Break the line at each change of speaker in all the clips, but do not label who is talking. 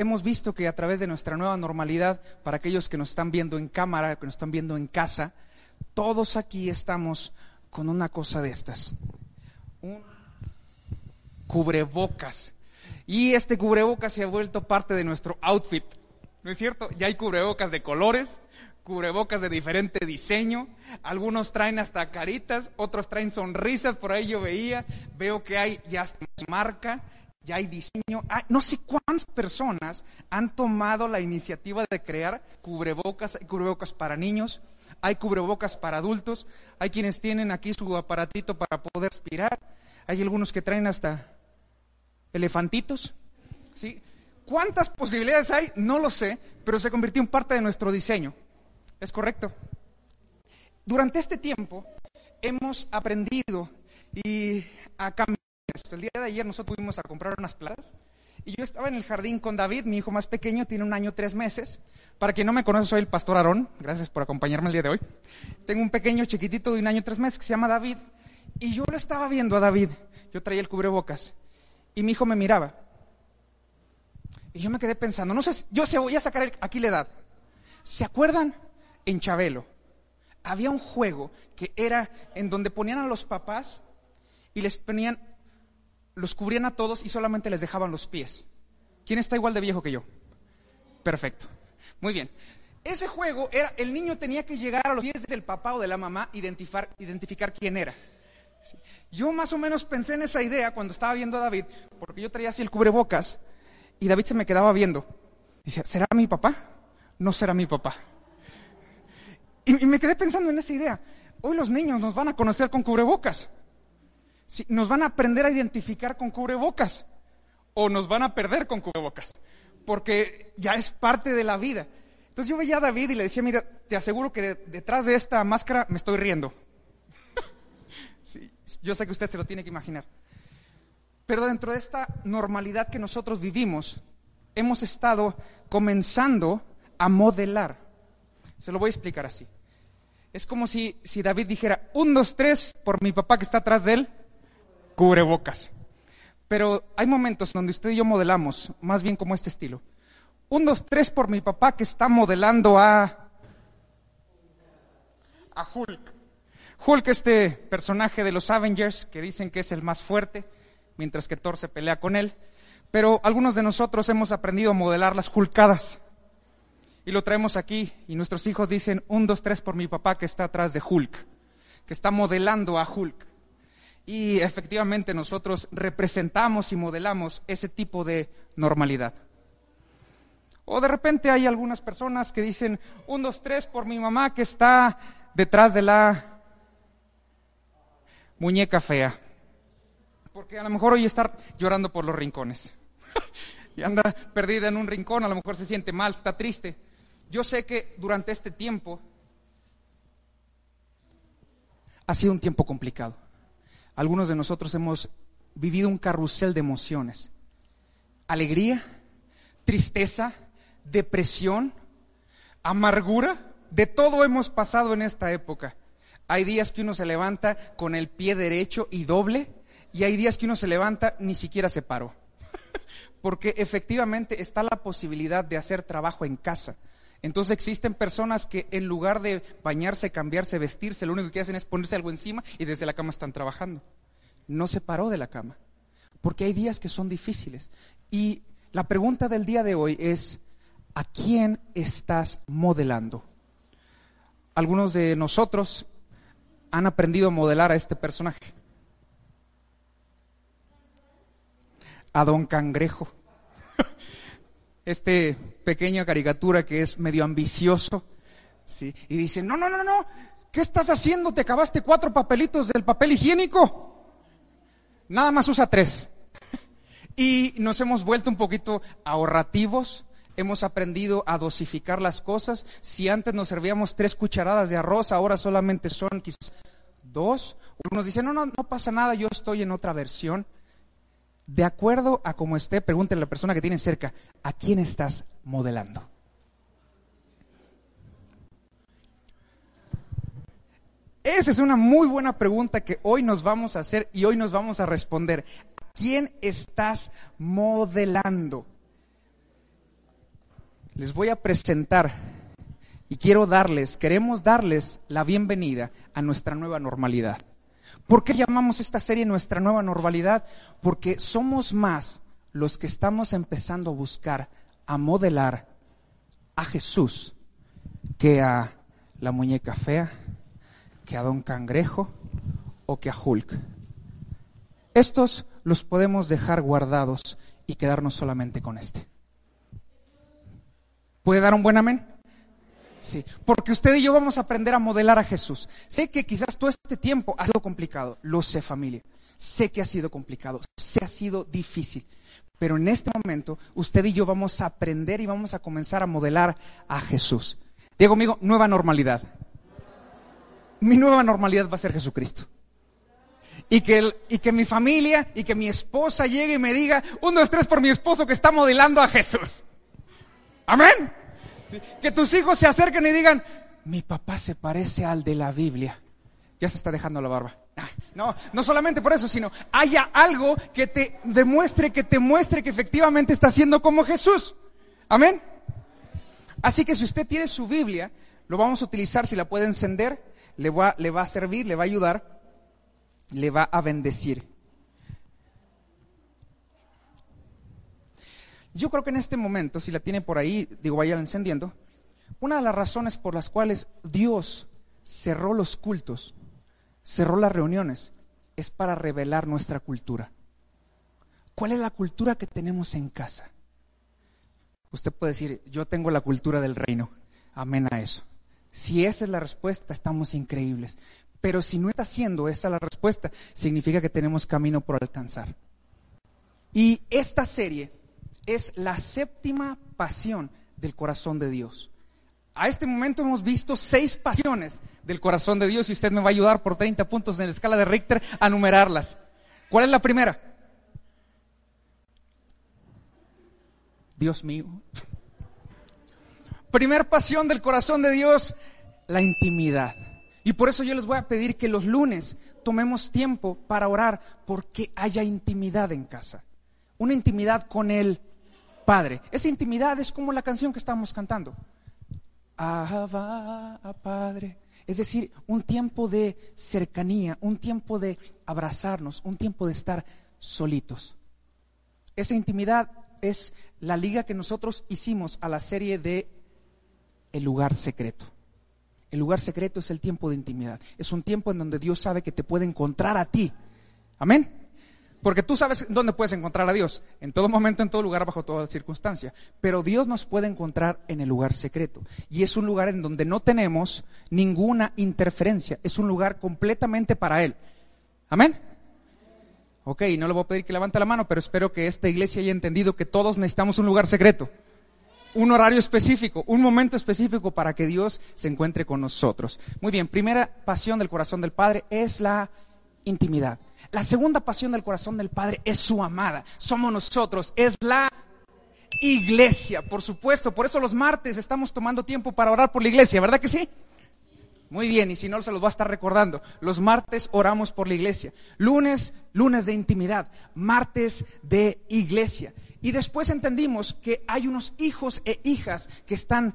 hemos visto que a través de nuestra nueva normalidad, para aquellos que nos están viendo en cámara, que nos están viendo en casa, todos aquí estamos con una cosa de estas. Un cubrebocas. Y este cubrebocas se ha vuelto parte de nuestro outfit. ¿No es cierto? Ya hay cubrebocas de colores, cubrebocas de diferente diseño. Algunos traen hasta caritas, otros traen sonrisas. Por ahí yo veía, veo que hay ya marca ya hay diseño. no sé cuántas personas han tomado la iniciativa de crear cubrebocas, hay cubrebocas para niños, hay cubrebocas para adultos, hay quienes tienen aquí su aparatito para poder respirar, hay algunos que traen hasta elefantitos. ¿sí? ¿Cuántas posibilidades hay? No lo sé, pero se convirtió en parte de nuestro diseño. ¿Es correcto? Durante este tiempo hemos aprendido y a cambiar el día de ayer nosotros fuimos a comprar unas plantas y yo estaba en el jardín con David, mi hijo más pequeño, tiene un año tres meses. Para quien no me conoce, soy el pastor Aarón. Gracias por acompañarme el día de hoy. Tengo un pequeño chiquitito de un año tres meses que se llama David. Y yo lo estaba viendo a David. Yo traía el cubrebocas. Y mi hijo me miraba. Y yo me quedé pensando, no sé, yo se voy a sacar aquí la edad. ¿Se acuerdan? En Chabelo. Había un juego que era en donde ponían a los papás y les ponían los cubrían a todos y solamente les dejaban los pies. ¿Quién está igual de viejo que yo? Perfecto. Muy bien. Ese juego era, el niño tenía que llegar a los pies del papá o de la mamá, identificar, identificar quién era. Yo más o menos pensé en esa idea cuando estaba viendo a David, porque yo traía así el cubrebocas y David se me quedaba viendo. Dice, ¿será mi papá? No será mi papá. y me quedé pensando en esa idea. Hoy los niños nos van a conocer con cubrebocas nos van a aprender a identificar con cubrebocas o nos van a perder con cubrebocas, porque ya es parte de la vida. Entonces yo veía a David y le decía, mira, te aseguro que detrás de esta máscara me estoy riendo. yo sé que usted se lo tiene que imaginar. Pero dentro de esta normalidad que nosotros vivimos, hemos estado comenzando a modelar. Se lo voy a explicar así. Es como si, si David dijera, un, dos, tres, por mi papá que está atrás de él, cubrebocas. Pero hay momentos donde usted y yo modelamos, más bien como este estilo. Un, dos, tres por mi papá que está modelando a, a Hulk. Hulk, este personaje de los Avengers, que dicen que es el más fuerte, mientras que Thor se pelea con él. Pero algunos de nosotros hemos aprendido a modelar las Hulkadas. Y lo traemos aquí, y nuestros hijos dicen, un, dos, tres por mi papá que está atrás de Hulk, que está modelando a Hulk. Y efectivamente nosotros representamos y modelamos ese tipo de normalidad. O de repente hay algunas personas que dicen, un, dos, tres por mi mamá que está detrás de la muñeca fea. Porque a lo mejor hoy está llorando por los rincones. y anda perdida en un rincón, a lo mejor se siente mal, está triste. Yo sé que durante este tiempo ha sido un tiempo complicado algunos de nosotros hemos vivido un carrusel de emociones. Alegría, tristeza, depresión, amargura, de todo hemos pasado en esta época. Hay días que uno se levanta con el pie derecho y doble, y hay días que uno se levanta ni siquiera se paró. Porque efectivamente está la posibilidad de hacer trabajo en casa. Entonces existen personas que en lugar de bañarse, cambiarse, vestirse, lo único que hacen es ponerse algo encima y desde la cama están trabajando. No se paró de la cama, porque hay días que son difíciles. Y la pregunta del día de hoy es, ¿a quién estás modelando? Algunos de nosotros han aprendido a modelar a este personaje. A Don Cangrejo este pequeña caricatura que es medio ambicioso, ¿sí? Y dicen, no, no, no, no, ¿qué estás haciendo? ¿Te acabaste cuatro papelitos del papel higiénico? Nada más usa tres. Y nos hemos vuelto un poquito ahorrativos, hemos aprendido a dosificar las cosas. Si antes nos servíamos tres cucharadas de arroz, ahora solamente son quizás dos. Unos dicen, no, no, no pasa nada, yo estoy en otra versión. De acuerdo a cómo esté, pregúntele a la persona que tiene cerca, ¿a quién estás modelando? Esa es una muy buena pregunta que hoy nos vamos a hacer y hoy nos vamos a responder. ¿A quién estás modelando? Les voy a presentar y quiero darles, queremos darles la bienvenida a nuestra nueva normalidad. ¿Por qué llamamos esta serie nuestra nueva normalidad? Porque somos más los que estamos empezando a buscar, a modelar a Jesús que a la muñeca fea, que a Don Cangrejo o que a Hulk. Estos los podemos dejar guardados y quedarnos solamente con este. ¿Puede dar un buen amén? Sí, porque usted y yo vamos a aprender a modelar a Jesús. Sé que quizás todo este tiempo ha sido complicado, lo sé familia, sé que ha sido complicado, sé que ha sido difícil, pero en este momento usted y yo vamos a aprender y vamos a comenzar a modelar a Jesús. Diego amigo, nueva normalidad mi nueva normalidad va a ser Jesucristo. Y que, y que mi familia y que mi esposa llegue y me diga, uno, dos, tres por mi esposo que está modelando a Jesús. Amén. Que tus hijos se acerquen y digan, mi papá se parece al de la Biblia. Ya se está dejando la barba. Ah, no, no solamente por eso, sino haya algo que te demuestre, que te muestre que efectivamente está siendo como Jesús. Amén. Así que si usted tiene su Biblia, lo vamos a utilizar si la puede encender le va, le va a servir, le va a ayudar, le va a bendecir. Yo creo que en este momento, si la tiene por ahí, digo, vaya encendiendo, una de las razones por las cuales Dios cerró los cultos, cerró las reuniones, es para revelar nuestra cultura. ¿Cuál es la cultura que tenemos en casa? Usted puede decir, yo tengo la cultura del reino. Amén a eso. Si esa es la respuesta, estamos increíbles. Pero si no está siendo esa la respuesta, significa que tenemos camino por alcanzar. Y esta serie es la séptima pasión del corazón de Dios. A este momento hemos visto seis pasiones del corazón de Dios y usted me va a ayudar por 30 puntos en la escala de Richter a numerarlas. ¿Cuál es la primera? Dios mío. Primer pasión del corazón de Dios, la intimidad. Y por eso yo les voy a pedir que los lunes tomemos tiempo para orar porque haya intimidad en casa. Una intimidad con el Padre. Esa intimidad es como la canción que estamos cantando. Abba, Padre. Es decir, un tiempo de cercanía, un tiempo de abrazarnos, un tiempo de estar solitos. Esa intimidad es la liga que nosotros hicimos a la serie de el lugar secreto. El lugar secreto es el tiempo de intimidad. Es un tiempo en donde Dios sabe que te puede encontrar a ti. Amén. Porque tú sabes dónde puedes encontrar a Dios. En todo momento, en todo lugar, bajo toda circunstancia. Pero Dios nos puede encontrar en el lugar secreto. Y es un lugar en donde no tenemos ninguna interferencia. Es un lugar completamente para Él. Amén. Ok, no le voy a pedir que levante la mano, pero espero que esta iglesia haya entendido que todos necesitamos un lugar secreto un horario específico, un momento específico para que Dios se encuentre con nosotros. Muy bien, primera pasión del corazón del Padre es la intimidad. La segunda pasión del corazón del Padre es su amada. Somos nosotros, es la iglesia, por supuesto. Por eso los martes estamos tomando tiempo para orar por la iglesia, ¿verdad que sí? Muy bien, y si no, se los va a estar recordando. Los martes oramos por la iglesia. Lunes, lunes de intimidad. Martes de iglesia. Y después entendimos que hay unos hijos e hijas que están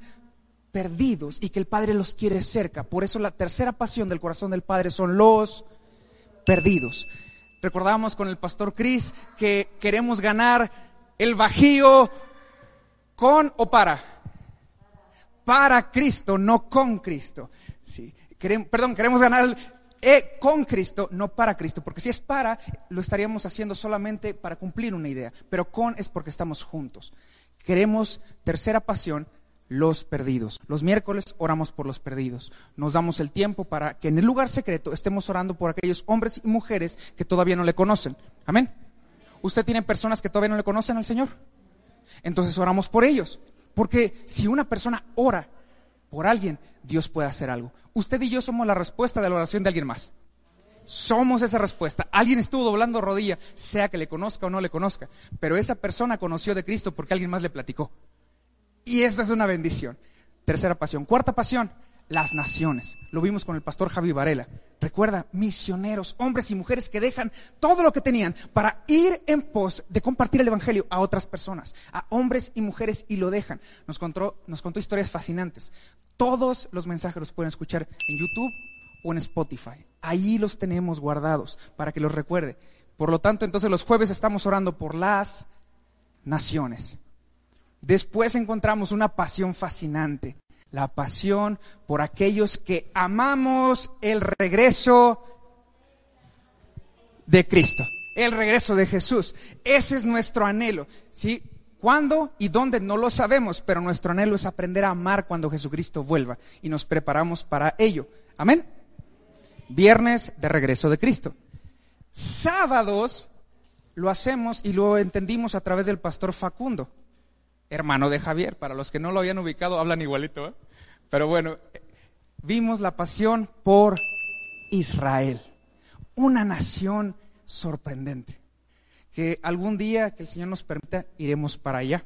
perdidos y que el Padre los quiere cerca. Por eso la tercera pasión del corazón del Padre son los perdidos. Recordábamos con el pastor Cris que queremos ganar el bajío con o para. Para Cristo, no con Cristo. Sí. perdón, queremos ganar el, e con Cristo, no para Cristo, porque si es para, lo estaríamos haciendo solamente para cumplir una idea, pero con es porque estamos juntos. Queremos, tercera pasión, los perdidos. Los miércoles oramos por los perdidos. Nos damos el tiempo para que en el lugar secreto estemos orando por aquellos hombres y mujeres que todavía no le conocen. Amén. ¿Usted tiene personas que todavía no le conocen al Señor? Entonces oramos por ellos. Porque si una persona ora por alguien, Dios puede hacer algo. Usted y yo somos la respuesta de la oración de alguien más. Somos esa respuesta. Alguien estuvo doblando rodilla, sea que le conozca o no le conozca, pero esa persona conoció de Cristo porque alguien más le platicó. Y esa es una bendición. Tercera pasión. Cuarta pasión, las naciones. Lo vimos con el pastor Javi Varela. Recuerda, misioneros, hombres y mujeres que dejan todo lo que tenían para ir en pos de compartir el Evangelio a otras personas, a hombres y mujeres, y lo dejan. Nos contó, nos contó historias fascinantes. Todos los mensajes los pueden escuchar en YouTube o en Spotify. Ahí los tenemos guardados para que los recuerde. Por lo tanto, entonces los jueves estamos orando por las naciones. Después encontramos una pasión fascinante, la pasión por aquellos que amamos el regreso de Cristo, el regreso de Jesús. Ese es nuestro anhelo, ¿sí? ¿Cuándo y dónde? No lo sabemos, pero nuestro anhelo es aprender a amar cuando Jesucristo vuelva y nos preparamos para ello. Amén. Viernes de regreso de Cristo. Sábados lo hacemos y lo entendimos a través del pastor Facundo hermano de Javier. Para los que no lo habían ubicado, hablan igualito. ¿eh? Pero bueno, vimos la pasión por Israel, una nación sorprendente. Que algún día que el Señor nos permita, iremos para allá.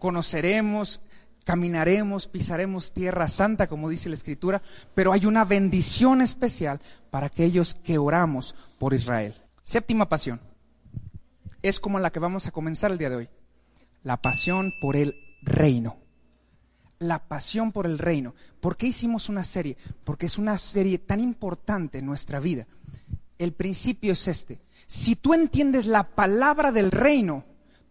Conoceremos, caminaremos, pisaremos tierra santa, como dice la Escritura, pero hay una bendición especial para aquellos que oramos por Israel. Séptima pasión. Es como la que vamos a comenzar el día de hoy la pasión por el reino. La pasión por el reino. ¿Por qué hicimos una serie? Porque es una serie tan importante en nuestra vida. El principio es este. Si tú entiendes la palabra del reino,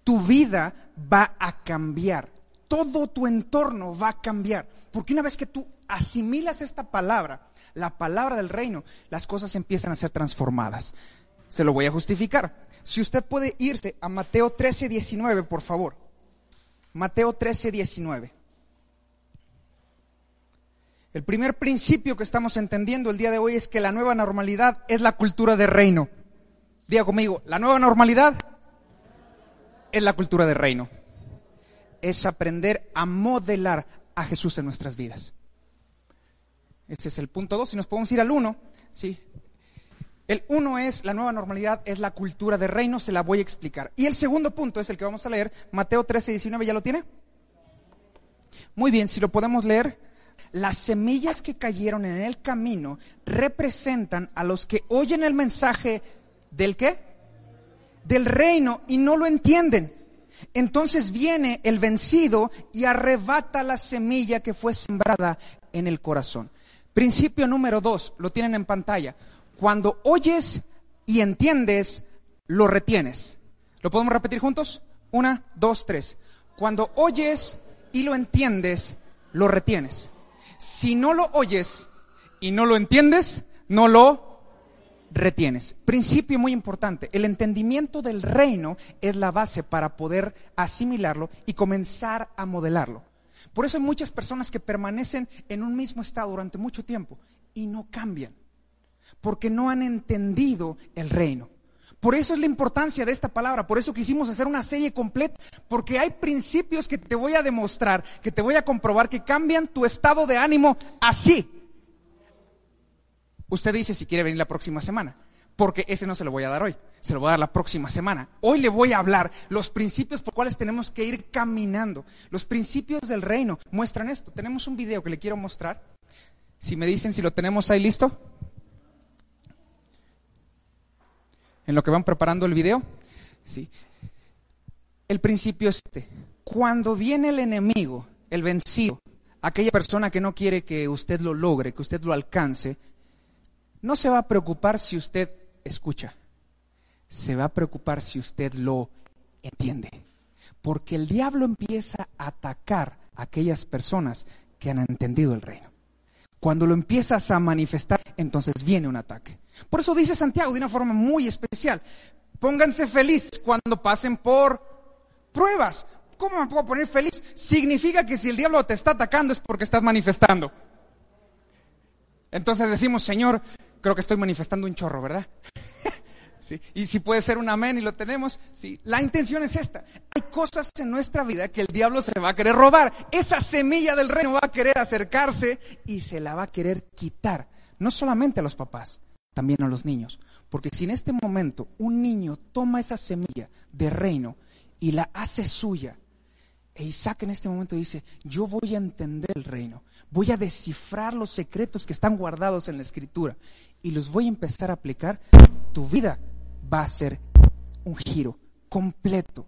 tu vida va a cambiar. Todo tu entorno va a cambiar. Porque una vez que tú asimilas esta palabra, la palabra del reino, las cosas empiezan a ser transformadas. Se lo voy a justificar. Si usted puede irse a Mateo 13, 19, por favor. Mateo 13, 19. El primer principio que estamos entendiendo el día de hoy es que la nueva normalidad es la cultura de reino. Diga conmigo, la nueva normalidad es la cultura de reino. Es aprender a modelar a Jesús en nuestras vidas. Ese es el punto 2. Si nos podemos ir al 1, ¿sí? El uno es, la nueva normalidad es la cultura de reino, se la voy a explicar. Y el segundo punto es el que vamos a leer, Mateo 13, 19, ¿ya lo tiene? Muy bien, si lo podemos leer. Las semillas que cayeron en el camino representan a los que oyen el mensaje del qué? Del reino y no lo entienden. Entonces viene el vencido y arrebata la semilla que fue sembrada en el corazón. Principio número dos, lo tienen en pantalla. Cuando oyes y entiendes, lo retienes. ¿Lo podemos repetir juntos? Una, dos, tres. Cuando oyes y lo entiendes, lo retienes. Si no lo oyes y no lo entiendes, no lo retienes. Principio muy importante. El entendimiento del reino es la base para poder asimilarlo y comenzar a modelarlo. Por eso hay muchas personas que permanecen en un mismo estado durante mucho tiempo y no cambian porque no han entendido el reino. Por eso es la importancia de esta palabra, por eso quisimos hacer una serie completa, porque hay principios que te voy a demostrar, que te voy a comprobar que cambian tu estado de ánimo así. Usted dice si quiere venir la próxima semana, porque ese no se lo voy a dar hoy, se lo voy a dar la próxima semana. Hoy le voy a hablar los principios por cuales tenemos que ir caminando. Los principios del reino muestran esto. Tenemos un video que le quiero mostrar. Si me dicen si lo tenemos ahí listo. En lo que van preparando el video. ¿sí? El principio es este. Cuando viene el enemigo, el vencido, aquella persona que no quiere que usted lo logre, que usted lo alcance, no se va a preocupar si usted escucha. Se va a preocupar si usted lo entiende. Porque el diablo empieza a atacar a aquellas personas que han entendido el reino. Cuando lo empiezas a manifestar, entonces viene un ataque. Por eso dice Santiago de una forma muy especial, pónganse felices cuando pasen por pruebas. ¿Cómo me puedo poner feliz? Significa que si el diablo te está atacando es porque estás manifestando. Entonces decimos, Señor, creo que estoy manifestando un chorro, ¿verdad? Y si puede ser un amén y lo tenemos, sí. La intención es esta. Hay cosas en nuestra vida que el diablo se va a querer robar. Esa semilla del reino va a querer acercarse y se la va a querer quitar. No solamente a los papás, también a los niños. Porque si en este momento un niño toma esa semilla de reino y la hace suya, e Isaac en este momento dice, yo voy a entender el reino, voy a descifrar los secretos que están guardados en la escritura y los voy a empezar a aplicar, tu vida va a ser un giro completo.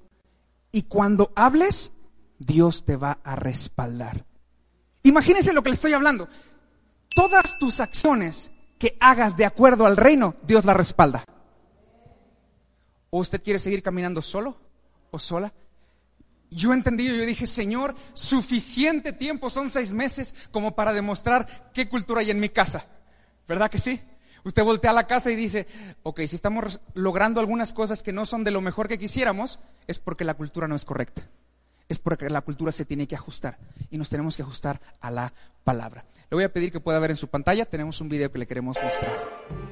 Y cuando hables, Dios te va a respaldar. Imagínense lo que le estoy hablando. Todas tus acciones que hagas de acuerdo al reino, Dios la respalda. ¿O usted quiere seguir caminando solo o sola? Yo entendí, yo dije, Señor, suficiente tiempo, son seis meses como para demostrar qué cultura hay en mi casa. ¿Verdad que sí? Usted voltea a la casa y dice, ok, si estamos logrando algunas cosas que no son de lo mejor que quisiéramos, es porque la cultura no es correcta. Es porque la cultura se tiene que ajustar y nos tenemos que ajustar a la palabra. Le voy a pedir que pueda ver en su pantalla, tenemos un video que le queremos mostrar.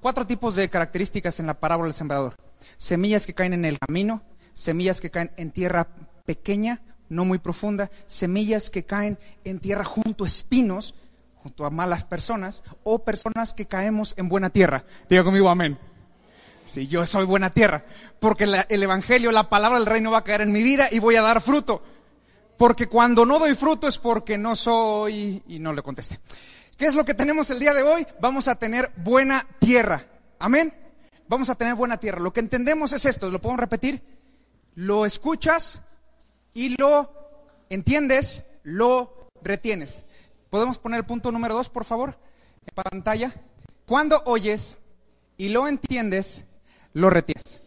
Cuatro tipos de características en la parábola del sembrador. Semillas que caen en el camino, semillas que caen en tierra pequeña, no muy profunda, semillas que caen en tierra junto a espinos, junto a malas personas, o personas que caemos en buena tierra. Diga conmigo amén. Si yo soy buena tierra, porque el Evangelio, la palabra del reino va a caer en mi vida y voy a dar fruto. Porque cuando no doy fruto es porque no soy, y no le contesté. ¿Qué es lo que tenemos el día de hoy? Vamos a tener buena tierra. Amén. Vamos a tener buena tierra. Lo que entendemos es esto, ¿lo podemos repetir? Lo escuchas y lo entiendes, lo retienes. ¿Podemos poner el punto número dos, por favor? En pantalla. Cuando oyes y lo entiendes, lo retienes.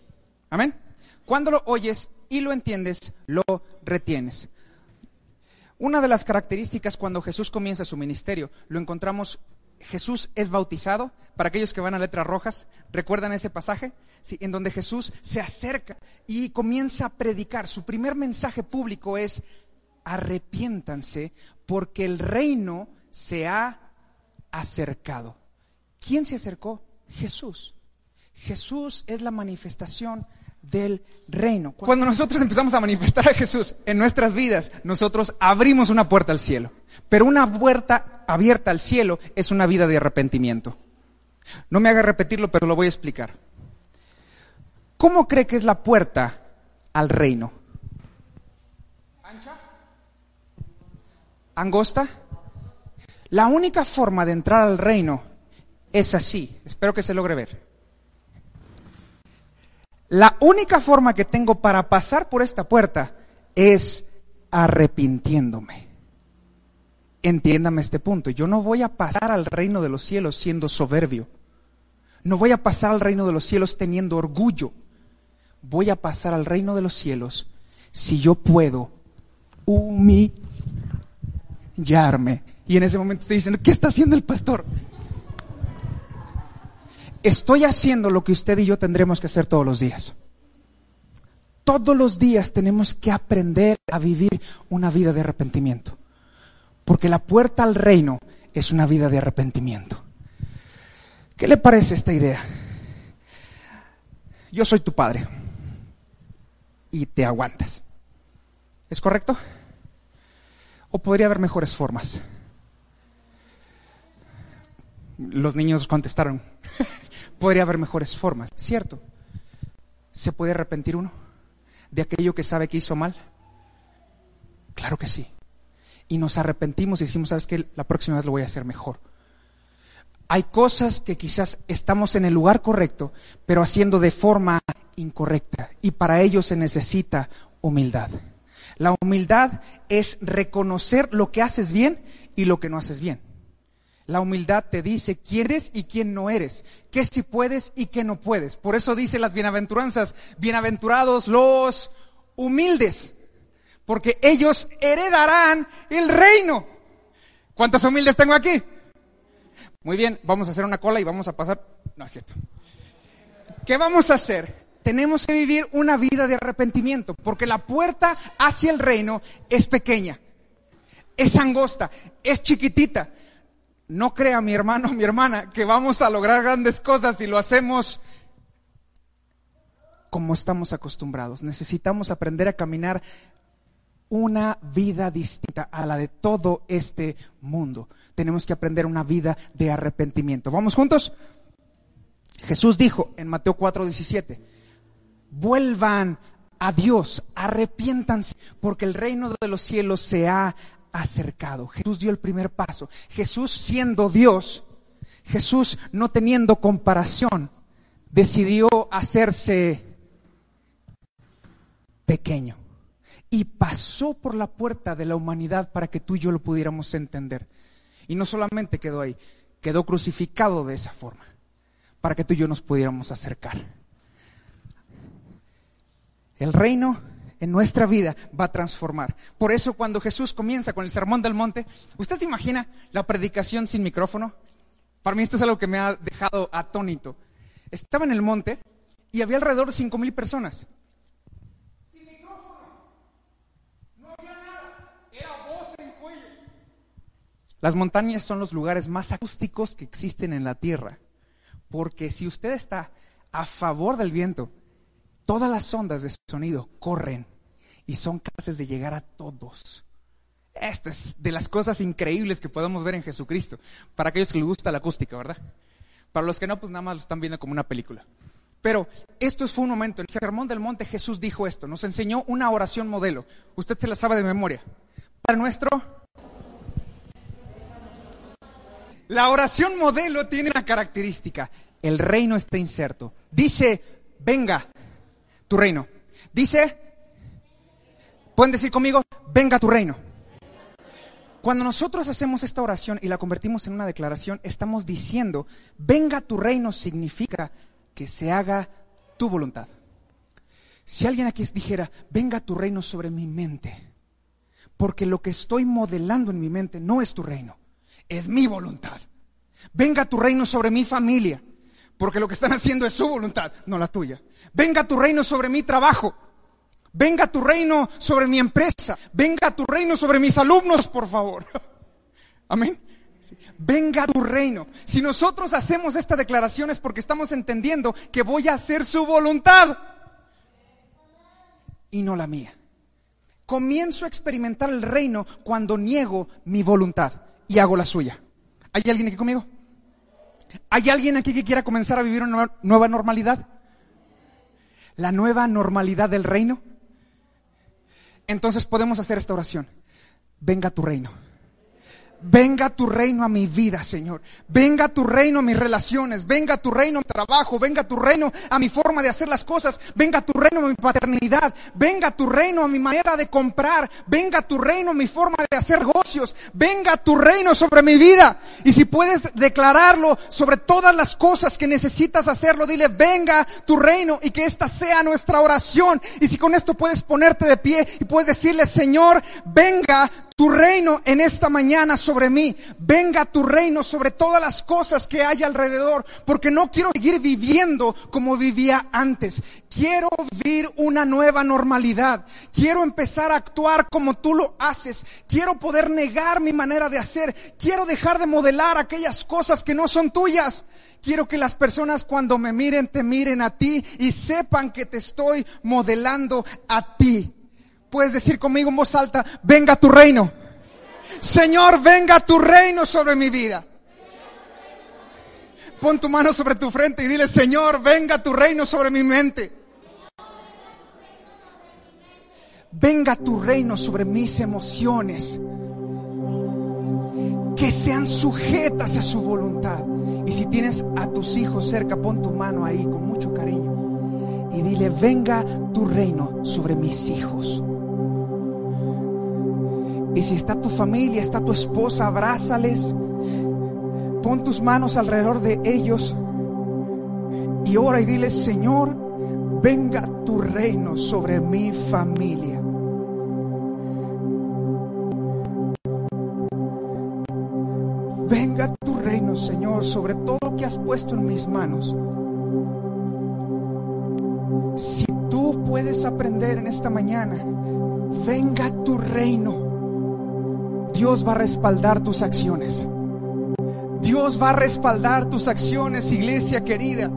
Amén. Cuando lo oyes y lo entiendes, lo retienes. Una de las características cuando Jesús comienza su ministerio, lo encontramos, Jesús es bautizado, para aquellos que van a letras rojas, ¿recuerdan ese pasaje? Sí, en donde Jesús se acerca y comienza a predicar. Su primer mensaje público es, arrepiéntanse porque el reino se ha acercado. ¿Quién se acercó? Jesús. Jesús es la manifestación del reino. Cuando nosotros empezamos a manifestar a Jesús en nuestras vidas, nosotros abrimos una puerta al cielo. Pero una puerta abierta al cielo es una vida de arrepentimiento. No me haga repetirlo, pero lo voy a explicar. ¿Cómo cree que es la puerta al reino? ¿Ancha? ¿Angosta? La única forma de entrar al reino es así. Espero que se logre ver. La única forma que tengo para pasar por esta puerta es arrepintiéndome. Entiéndame este punto. Yo no voy a pasar al reino de los cielos siendo soberbio. No voy a pasar al reino de los cielos teniendo orgullo. Voy a pasar al reino de los cielos si yo puedo humillarme. Y en ese momento estoy diciendo, ¿qué está haciendo el pastor? Estoy haciendo lo que usted y yo tendremos que hacer todos los días. Todos los días tenemos que aprender a vivir una vida de arrepentimiento. Porque la puerta al reino es una vida de arrepentimiento. ¿Qué le parece esta idea? Yo soy tu padre y te aguantas. ¿Es correcto? ¿O podría haber mejores formas? Los niños contestaron, podría haber mejores formas, ¿cierto? ¿Se puede arrepentir uno de aquello que sabe que hizo mal? Claro que sí. Y nos arrepentimos y decimos, ¿sabes qué? La próxima vez lo voy a hacer mejor. Hay cosas que quizás estamos en el lugar correcto, pero haciendo de forma incorrecta. Y para ello se necesita humildad. La humildad es reconocer lo que haces bien y lo que no haces bien. La humildad te dice quién eres y quién no eres, qué si puedes y qué no puedes. Por eso dice las bienaventuranzas, bienaventurados los humildes, porque ellos heredarán el reino. ¿Cuántos humildes tengo aquí? Muy bien, vamos a hacer una cola y vamos a pasar. No es cierto. ¿Qué vamos a hacer? Tenemos que vivir una vida de arrepentimiento, porque la puerta hacia el reino es pequeña, es angosta, es chiquitita no crea mi hermano mi hermana que vamos a lograr grandes cosas si lo hacemos como estamos acostumbrados. Necesitamos aprender a caminar una vida distinta a la de todo este mundo. Tenemos que aprender una vida de arrepentimiento. ¿Vamos juntos? Jesús dijo en Mateo 4:17, vuelvan a Dios, arrepiéntanse, porque el reino de los cielos se ha acercado. Jesús dio el primer paso. Jesús siendo Dios, Jesús no teniendo comparación, decidió hacerse pequeño y pasó por la puerta de la humanidad para que tú y yo lo pudiéramos entender. Y no solamente quedó ahí, quedó crucificado de esa forma, para que tú y yo nos pudiéramos acercar. El reino en nuestra vida va a transformar. Por eso cuando Jesús comienza con el Sermón del Monte, ¿usted se imagina la predicación sin micrófono? Para mí esto es algo que me ha dejado atónito. Estaba en el monte y había alrededor de cinco mil personas. Sin micrófono. No había nada. Era voz en cuello. Las montañas son los lugares más acústicos que existen en la tierra. Porque si usted está a favor del viento, todas las ondas de sonido corren y son capaces de llegar a todos. Esta es de las cosas increíbles que podemos ver en Jesucristo. Para aquellos que les gusta la acústica, ¿verdad? Para los que no, pues nada más lo están viendo como una película. Pero esto fue un momento. En el Sermón del Monte Jesús dijo esto. Nos enseñó una oración modelo. Usted se la sabe de memoria. Para nuestro... La oración modelo tiene una característica. El reino está inserto. Dice, venga, tu reino. Dice, pueden decir conmigo, venga tu reino. Cuando nosotros hacemos esta oración y la convertimos en una declaración, estamos diciendo, venga tu reino significa que se haga tu voluntad. Si alguien aquí dijera, venga tu reino sobre mi mente, porque lo que estoy modelando en mi mente no es tu reino, es mi voluntad. Venga tu reino sobre mi familia, porque lo que están haciendo es su voluntad, no la tuya. Venga tu reino sobre mi trabajo. Venga tu reino sobre mi empresa. Venga tu reino sobre mis alumnos, por favor. Amén. Venga tu reino. Si nosotros hacemos esta declaración es porque estamos entendiendo que voy a hacer su voluntad y no la mía. Comienzo a experimentar el reino cuando niego mi voluntad y hago la suya. ¿Hay alguien aquí conmigo? ¿Hay alguien aquí que quiera comenzar a vivir una nueva normalidad? ¿La nueva normalidad del reino? Entonces podemos hacer esta oración. Venga tu reino Venga tu reino a mi vida, Señor. Venga tu reino a mis relaciones. Venga tu reino a mi trabajo. Venga tu reino a mi forma de hacer las cosas. Venga tu reino a mi paternidad. Venga tu reino a mi manera de comprar. Venga tu reino a mi forma de hacer negocios. Venga tu reino sobre mi vida. Y si puedes declararlo sobre todas las cosas que necesitas hacerlo, dile, venga tu reino y que esta sea nuestra oración. Y si con esto puedes ponerte de pie y puedes decirle, Señor, venga tu reino en esta mañana sobre mí. Venga tu reino sobre todas las cosas que hay alrededor, porque no quiero seguir viviendo como vivía antes. Quiero vivir una nueva normalidad. Quiero empezar a actuar como tú lo haces. Quiero poder negar mi manera de hacer. Quiero dejar de modelar aquellas cosas que no son tuyas. Quiero que las personas cuando me miren te miren a ti y sepan que te estoy modelando a ti. Puedes decir conmigo en voz alta, venga tu reino. Señor, venga tu reino sobre mi vida. Pon tu mano sobre tu frente y dile, Señor, venga tu reino sobre mi mente. Venga tu reino sobre mis emociones. Que sean sujetas a su voluntad. Y si tienes a tus hijos cerca, pon tu mano ahí con mucho cariño. Y dile, venga tu reino sobre mis hijos. Y si está tu familia, está tu esposa, abrázales. Pon tus manos alrededor de ellos y ora y dile, Señor, venga tu reino sobre mi familia. Venga tu reino, Señor, sobre todo lo que has puesto en mis manos. Si tú puedes aprender en esta mañana, venga tu reino. Dios va a respaldar tus acciones. Dios va a respaldar tus acciones, iglesia querida.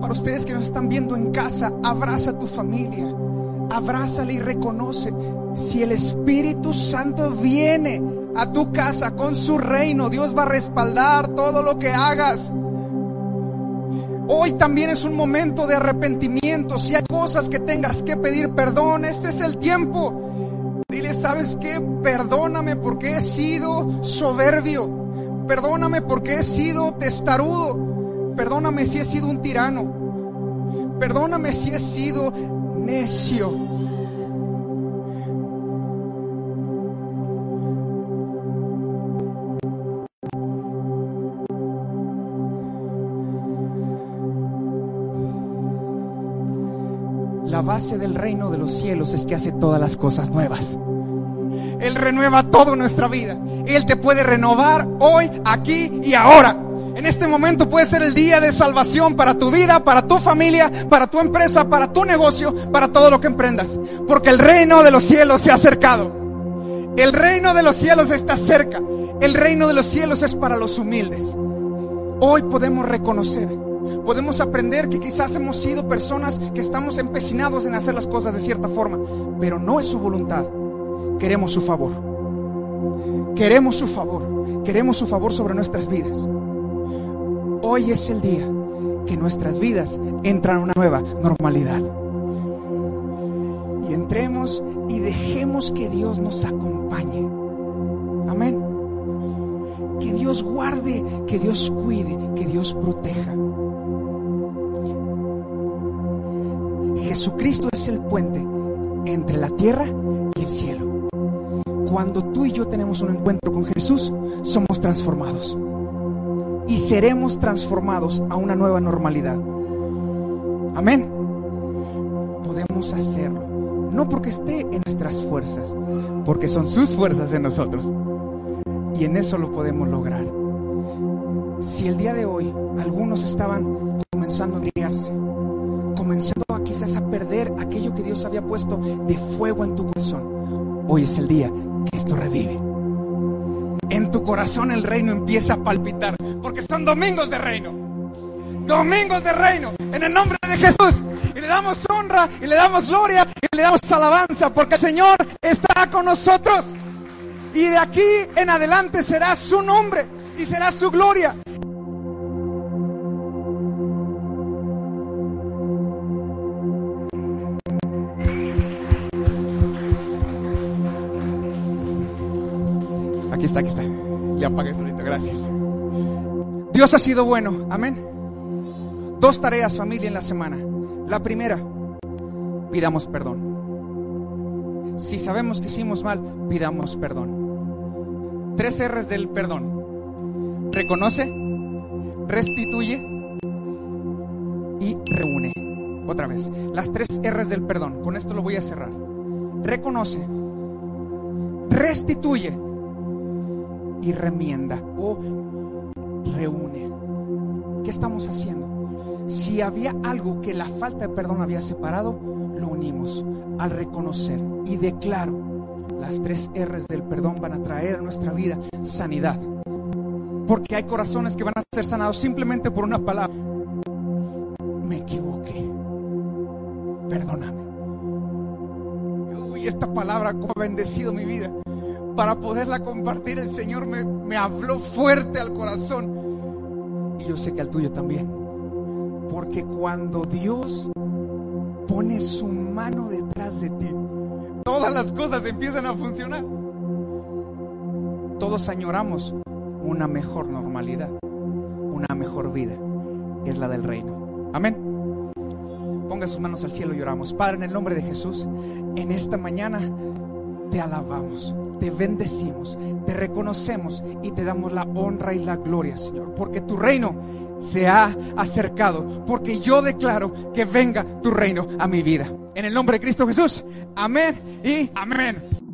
Para ustedes que nos están viendo en casa, abraza a tu familia. Abrázale y reconoce. Si el Espíritu Santo viene a tu casa con su reino, Dios va a respaldar todo lo que hagas. Hoy también es un momento de arrepentimiento. Si hay cosas que tengas que pedir perdón, este es el tiempo. Dile, ¿sabes qué? Perdóname porque he sido soberbio. Perdóname porque he sido testarudo. Perdóname si he sido un tirano. Perdóname si he sido necio. La base del reino de los cielos es que hace todas las cosas nuevas. Él renueva toda nuestra vida. Él te puede renovar hoy, aquí y ahora. En este momento puede ser el día de salvación para tu vida, para tu familia, para tu empresa, para tu negocio, para todo lo que emprendas. Porque el reino de los cielos se ha acercado. El reino de los cielos está cerca. El reino de los cielos es para los humildes. Hoy podemos reconocer podemos aprender que quizás hemos sido personas que estamos empecinados en hacer las cosas de cierta forma, pero no es su voluntad. Queremos su favor. Queremos su favor. Queremos su favor sobre nuestras vidas. Hoy es el día que nuestras vidas entran a una nueva normalidad. Y entremos y dejemos que Dios nos acompañe. Amén. Que Dios guarde, que Dios cuide, que Dios proteja. Jesucristo es el puente entre la tierra y el cielo. Cuando tú y yo tenemos un encuentro con Jesús, somos transformados. Y seremos transformados a una nueva normalidad. Amén. podemos hacerlo. No porque esté en nuestras fuerzas, porque son sus fuerzas en nosotros. Y en eso lo podemos lograr. Si el día de hoy algunos estaban comenzando a brillarse, comenzando Había puesto de fuego en tu corazón, hoy es el día que esto revive. En tu corazón el reino empieza a palpitar, porque son domingos de reino. Domingos de reino, en el nombre de Jesús. Y le damos honra, y le damos gloria, y le damos alabanza, porque el Señor está con nosotros. Y de aquí en adelante será su nombre y será su gloria. Aquí está. Le apagué solito, gracias. Dios ha sido bueno, amén. Dos tareas, familia, en la semana. La primera, pidamos perdón. Si sabemos que hicimos mal, pidamos perdón. Tres R's del perdón. Reconoce, restituye y reúne. Otra vez, las tres R's del perdón. Con esto lo voy a cerrar. Reconoce, restituye y remienda o reúne. ¿Qué estamos haciendo? Si había algo que la falta de perdón había separado, lo unimos al reconocer y declaro. Las tres R's del perdón van a traer a nuestra vida sanidad. Porque hay corazones que van a ser sanados simplemente por una palabra. Me equivoqué. Perdóname. Uy, esta palabra ha bendecido mi vida para poderla compartir, el Señor me, habló fuerte al corazón. Y yo sé que al tuyo también. Porque cuando Dios pone su mano detrás de ti, todas las cosas empiezan a funcionar. Todos añoramos una mejor normalidad, una mejor vida, que es la del reino. Amén. Ponga sus manos al cielo y oramos. Padre, en el nombre de Jesús, en esta mañana te alabamos te bendecimos, te reconocemos y te damos la honra y la gloria, Señor, porque tu reino se ha acercado, porque yo declaro que venga tu reino a mi vida. En el nombre de Cristo Jesús, amén y amén.